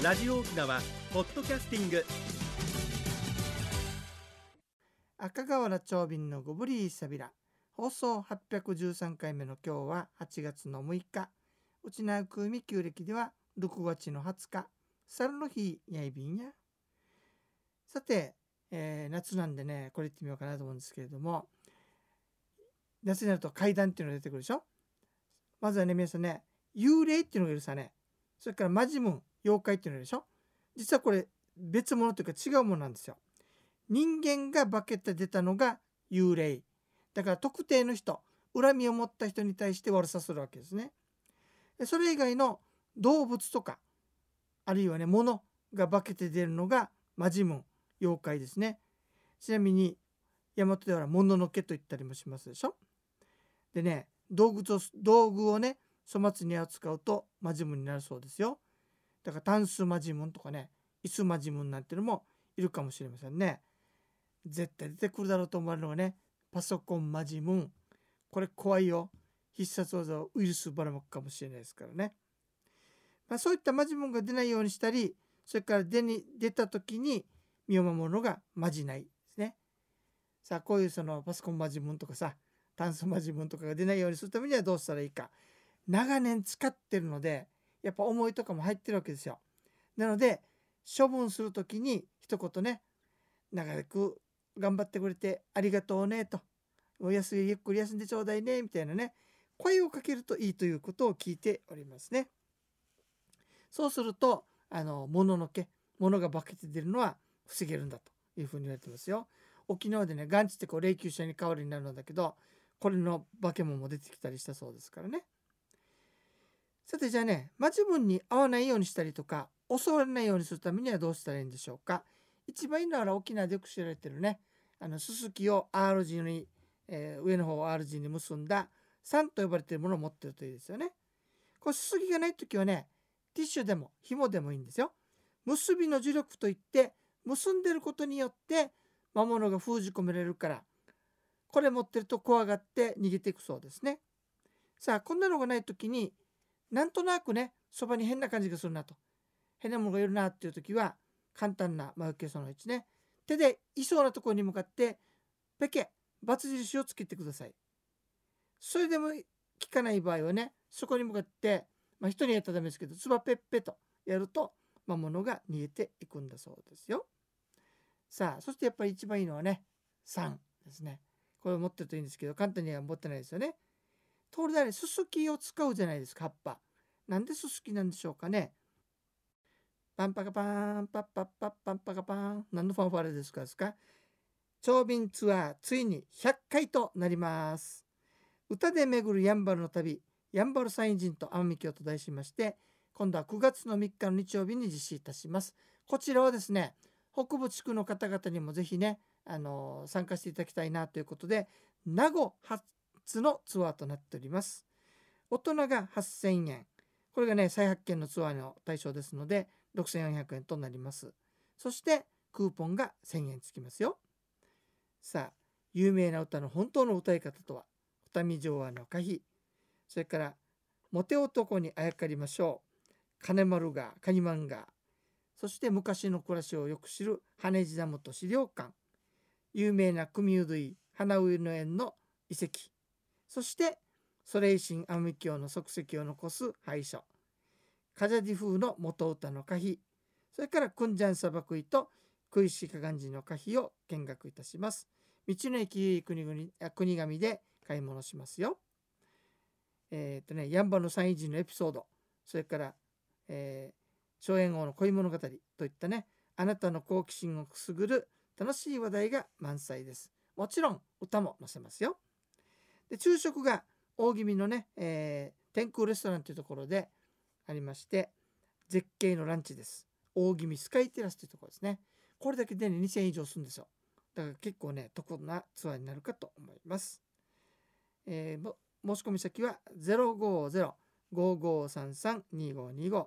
ラジオ沖縄ポッドキャスティング。赤瓦長瓶のゴブリーサビラ放送813回目の今日は8月の6日。うちなくみ旧暦では6月の20日。猿の日やいびんや。さて、えー夏なんでねこれ言ってみようかなと思うんですけれども。夏になると階段っていうのが出てくるでしょ。まずはね皆さんね幽霊っていうのがいるさね。それからマジムン。妖怪っていうのでしょ？実はこれ別物というか違うものなんですよ。人間が化けて出たのが幽霊。だから特定の人恨みを持った人に対して悪さするわけですね。それ以外の動物とかあるいはね物が化けて出るのがマジムン妖怪ですね。ちなみに大和では物の毛と言ったりもしますでしょ？でね道具と道具をね粗末に扱うとマジムンになるそうですよ。だからタンスマジムンとかねイスマジムンなんていうのもいるかもしれませんね。絶対出てくるだろうと思われるのがねパソコンマジムン。これ怖いよ。必殺技をウイルスばらまくかもしれないですからね、まあ、そういったマジムンが出ないようにしたりそれから出に出た時に身を守るのがマジないですね。さあこういうそのパソコンマジムンとかさ炭素マジムンとかが出ないようにするためにはどうしたらいいか。長年使ってるのでやっぱ思いとかも入ってるわけですよ。なので処分する時に一言ね長く頑張ってくれてありがとうねと。おやすみゆっくり休んでちょうだいねみたいなね声をかけるといいということを聞いておりますね。そうするとあの物の毛物が化けて出るのは防げるんだというふうに言われてますよ。沖縄でねガンチってこう霊柩車に代わりになるんだけどこれの化け物も出てきたりしたそうですからね。さてじゃあねマジ分に合わないようにしたりとか襲われないようにするためにはどうしたらいいんでしょうか？一番いいのは沖縄でよく知られてるねあのすすきを R 字に、えー上の方を R 字に結んだ3と呼ばれているものを持ってるといいですよね。これすすきがない時はねティッシュでも紐でもいいんですよ。結びの磁力といって結んでることによって魔物が封じ込められるからこれ持ってると怖がって逃げていくそうですね。さあこんなのがない時になんとなくねそばに変な感じがするなと。変なものがいるなっていう時は簡単な魔除けその1ね。手でいそうなところに向かってペケバツ印をつけてください。それでも効かない場合はねそこに向かってまあ人にやったらダメですけどつばペッペとやると魔物が逃げていくんだそうですよ。さあそしてやっぱり一番いいのはね3ですね。これを持ってるといいんですけど簡単には持ってないですよね。ところであれすすきを使うじゃないですか葉っぱ。なんでススキなんでしょうかね。パンパカパーンパッパッパッパンパカパーン。何のファンファレですかですか。長瓶ツアーついに100回となります。歌で巡るやんばるの旅やんばる山陰人と奄美京と題しまして今度は9月の3日の日曜日に実施いたします。こちらはですね北部地区の方々にもぜひねあの参加していただきたいなということで名護発初のツアーとなっております。大人が8000円。これがね再発見のツアーの対象ですので6400円となります。そしてクーポンが1000円つきますよ。さあ有名な歌の本当の歌い方とは？二見城和の歌碑。それからモテ男にあやかりましょう。金丸がカニマンガ。そして昔の暮らしをよく知る羽地ダムと資料館。有名な組うどい花植の園の遺跡。そしてソレイシンアミ教の足跡を残す廃所カジャディ風の元歌の歌碑。それからクンジャン砂漠井とクイシカガンジの歌碑を見学いたします。道の駅国国神で買い物しますよ。えっ、とねヤンバの三位人のエピソード。それから、えー、荘園王の恋物語といったねあなたの好奇心をくすぐる楽しい話題が満載です。もちろん歌も載せますよ。で昼食が大気味のね、えー天空レストランというところでありまして絶景のランチです。大気味スカイテラスというところですね。これだけで、ね、2000円以上するんですよ。だから結構ね得なツアーになるかと思います、えー申し込み先は050-5533-2525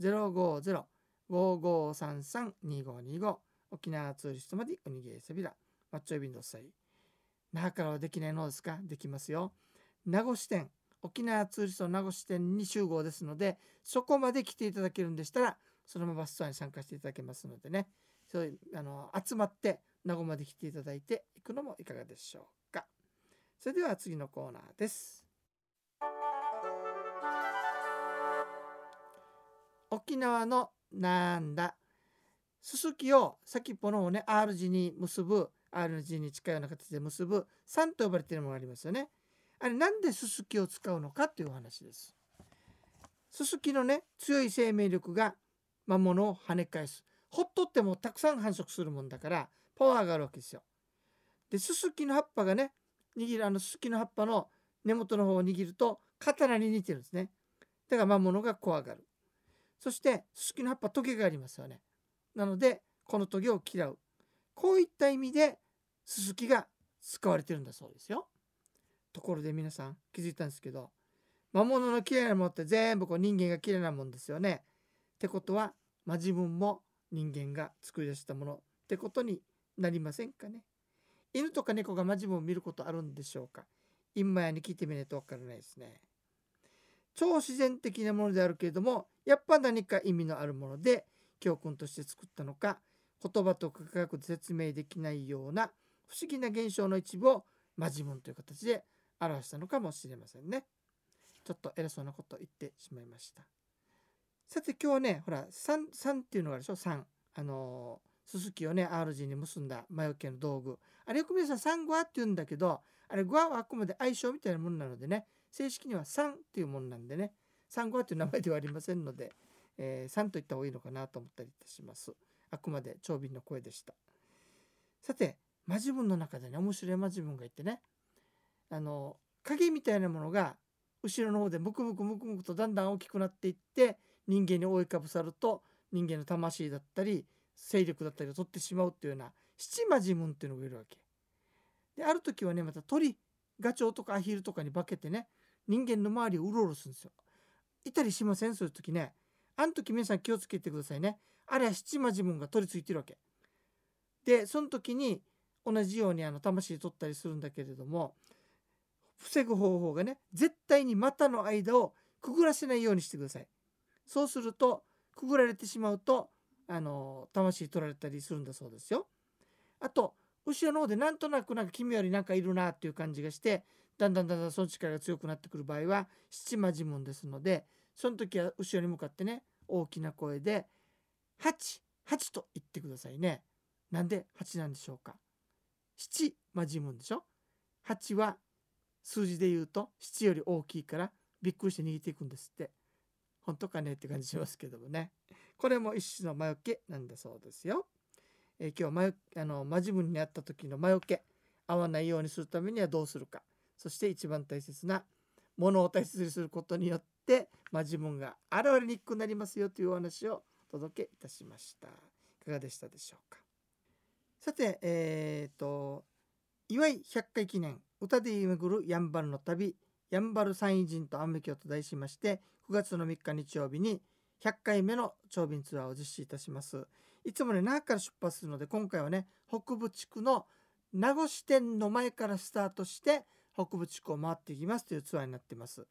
050-5533-2525沖縄ツーリストまでおにげえさびらマッチョイビンドッサイ。那覇からはできないのですか？できますよ。名護支店沖縄ツーリスト名護支店に集合ですのでそこまで来ていただけるんでしたらそのままバスツアーに参加していただけますのでね。そういうあの集まって名護まで来ていただいていくのもいかがでしょうか。それでは次のコーナーです。沖縄のなんだ？すすきを先っぽの方ね R 字に結ぶ R 字に近いような形で結ぶ3と呼ばれているものがありますよね。あれなんでススキを使うのかというお話です。ススキのね強い生命力が魔物を跳ね返す。ほっとってもたくさん繁殖するもんだからパワーがあるわけですよ。でススキの葉っぱがね握るあのススキの葉っぱの根元の方を握ると刀に似てるんですね。だから魔物が怖がる。そしてススキの葉っぱトゲがありますよね。なのでこのトゲを嫌う。こういった意味でススキが使われてるんだそうですよ。ところで皆さん気づいたんですけど魔物の嫌いなものって全部こう人間が嫌いなもんですよね。ってことは、まあ、自分も人間が作り出したものってことになりませんかね。犬とか猫がマジモを見ることあるんでしょうか。今やに聞いてみないとわからないですね。超自然的なものであるけれどもやっぱ何か意味のあるもので教訓として作ったのか言葉と科学で説明できないような不思議な現象の一部をマジモンという形で表したのかもしれませんね。ちょっと偉そうなことを言ってしまいました。さて今日はねほら3三っていうのがあるでしょ？3あのすすきをね R 字に結んだ魔除けの道具。あれよく皆さん3ゴアって言うんだけどあれゴアはあくまで相性みたいなものなのでね正式には3っていうものなんでね。3ゴアっていう名前ではありませんので、えー、3と言った方がいいのかなと思ったりいたします。あくまで長瓶の声でしたさてマジ文の中でね面白いマジ文がいてねあの影みたいなものが後ろの方でムクムクムクムクとだんだん大きくなっていって人間に覆いかぶさると人間の魂だったり勢力だったりを取ってしまうっていうような七魔ジムンっていうのがいるわけ。である時はねまた鳥ガチョウとかアヒルとかに化けてね人間の周りをうろうろするんですよ。いたりしません？そういう時ね。あの時皆さん気をつけてくださいね。あれは七魔ジムンが取り付いてるわけ。でその時に同じようにあの魂取ったりするんだけれども防ぐ方法がね絶対に股の間をくぐらせないようにしてくださいそうするとくぐられてしまうとあの魂取られたりするんだそうですよあと後ろの方でなんとなくなんか君よりなんかいるなっていう感じがしてだんだんだんだんその力が強くなってくる場合は七魔呪文ですのでその時は後ろに向かってね大きな声で「8」8と言ってくださいね。なんで8なんでしょうか。七魔呪文でしょ ?8 は数字で言うと7より大きいからびっくりして逃げていくんですって。本当かねって感じしますけどもね。これも一種の魔除けなんだそうですよ、えー、今日魔あの魔自分にあった時の魔除け合わないようにするためにはどうするか。そして一番大切なものを大切にすることによってて魔自分が現れにくくなりますよというお話をお届けいたしました。いかがでしたでしょうか？さてえっ、ー、と祝い100回記念歌で巡るやんばるの旅やんばる山陰人と安倍京と題しまして9月の3日日曜日に100回目の長便ツアーを実施いたします。いつもね那覇から出発するので今回はね北部地区の名護支店の前からスタートして北部地区を回っていきますというツアーになっています。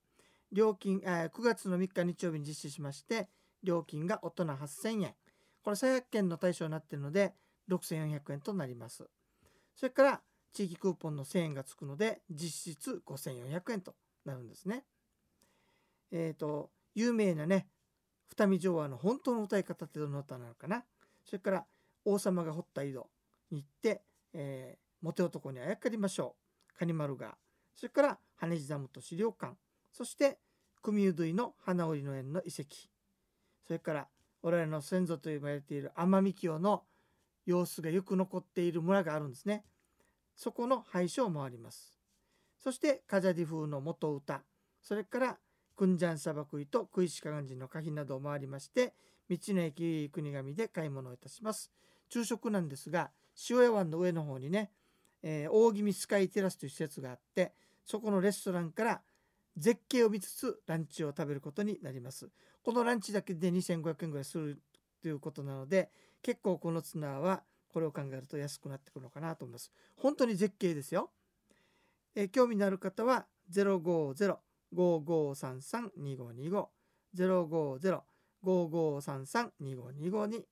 料金、えー、9月の3日日曜日に実施しまして料金が大人8000円これ再発見の対象になっているので6400円となります。それから地域クーポンの1000円がつくので実質5400円となるんですね。えっ、ー、と有名なね二見城和の本当の歌い方ってどの歌なのかな。それから王様が掘った井戸に行って、えー、モテ男にあやかりましょう。カニマル川それから羽地ダムと資料館。そして組生類の花織の園の遺跡それから我々の先祖と呼ばれている奄美清の様子がよく残っている村があるんですね。そこの廃所を回ります。そしてカジャディ風の元歌それからクンジャン砂漠とクイシカガンジの花碑などを回りまして道の駅国神で買い物をいたします昼食なんですが塩屋湾の上の方にね、えー、大宜味スカイテラスという施設があってそこのレストランから絶景を見つつランチを食べることになります。このランチだけで2500円ぐらいするということなので結構このツナーはこれを考えると安くなってくるのかなと思います。本当に絶景ですよ。えー、興味のある方は050-5533-2525 050 5533-2525に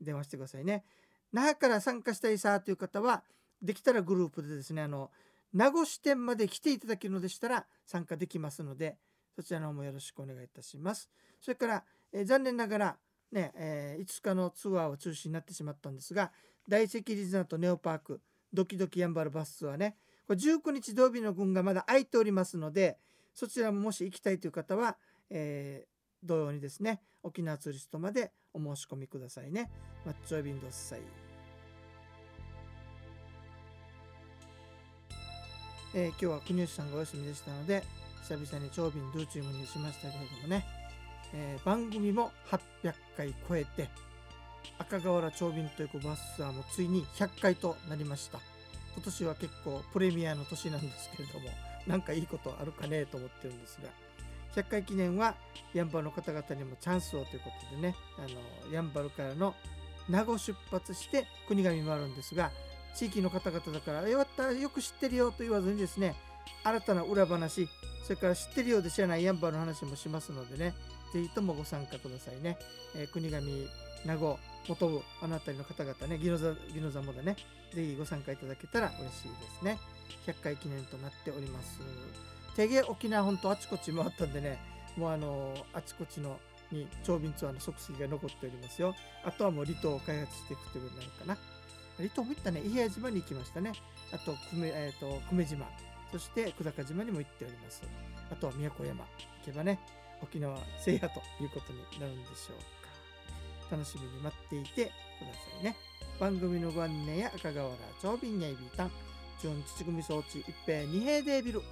電話してくださいね。那覇から参加したいさという方はできたらグループでですねあの名護支店まで来ていただけるのでしたら参加できますのでそちらの方もよろしくお願いいたします。それから、え、残念ながらね、えー、5日のツアーは中止になってしまったんですが大石リゾナとネオパークドキドキやんばるバスツアーねこれ19日土曜日の分がまだ空いておりますのでそちらももし行きたいという方は、えー、同様にですね沖縄ツーリストまでお申し込みくださいね。マッチョイビンドッサイえー、今日は国吉さんがお休みでしたので久々に長瓶ドゥーチームにしましたけれどもね、えー、番組も800回超えて赤瓦長瓶というバスツアーもついに100回となりました。今年は結構プレミアの年なんですけれどもなんかいいことあるかねと思ってるんですが100回記念はやんばるの方々にもチャンスをということでねあのやんばるからの名護出発して国頭もあるんですが地域の方々だから「よかったよく知ってるよ」と言わずにですね新たな裏話それから知ってるようで知らないヤンバーの話もしますのでねぜひともご参加くださいね、えー、国頭名護元部あの辺りの方々ねギノザギノザもでねぜひご参加いただけたら嬉しいですね。100回記念となっております。手芸沖縄本当あちこち回ったんでねもうあのあちこちのに長瓶ツアーの足跡が残っておりますよ。あとはもう離島を開発していくということになるかな。離島も行ったね、伊平屋島に行きましたね。あと、久米,、えーと、久米島、そして久高島にも行っております。あとは宮古山行けばね、沖縄制覇ということになるんでしょうか。楽しみに待っていてくださいね。番組のご案内や赤瓦長瓶やいびたん、純土組装置一平二平デービル。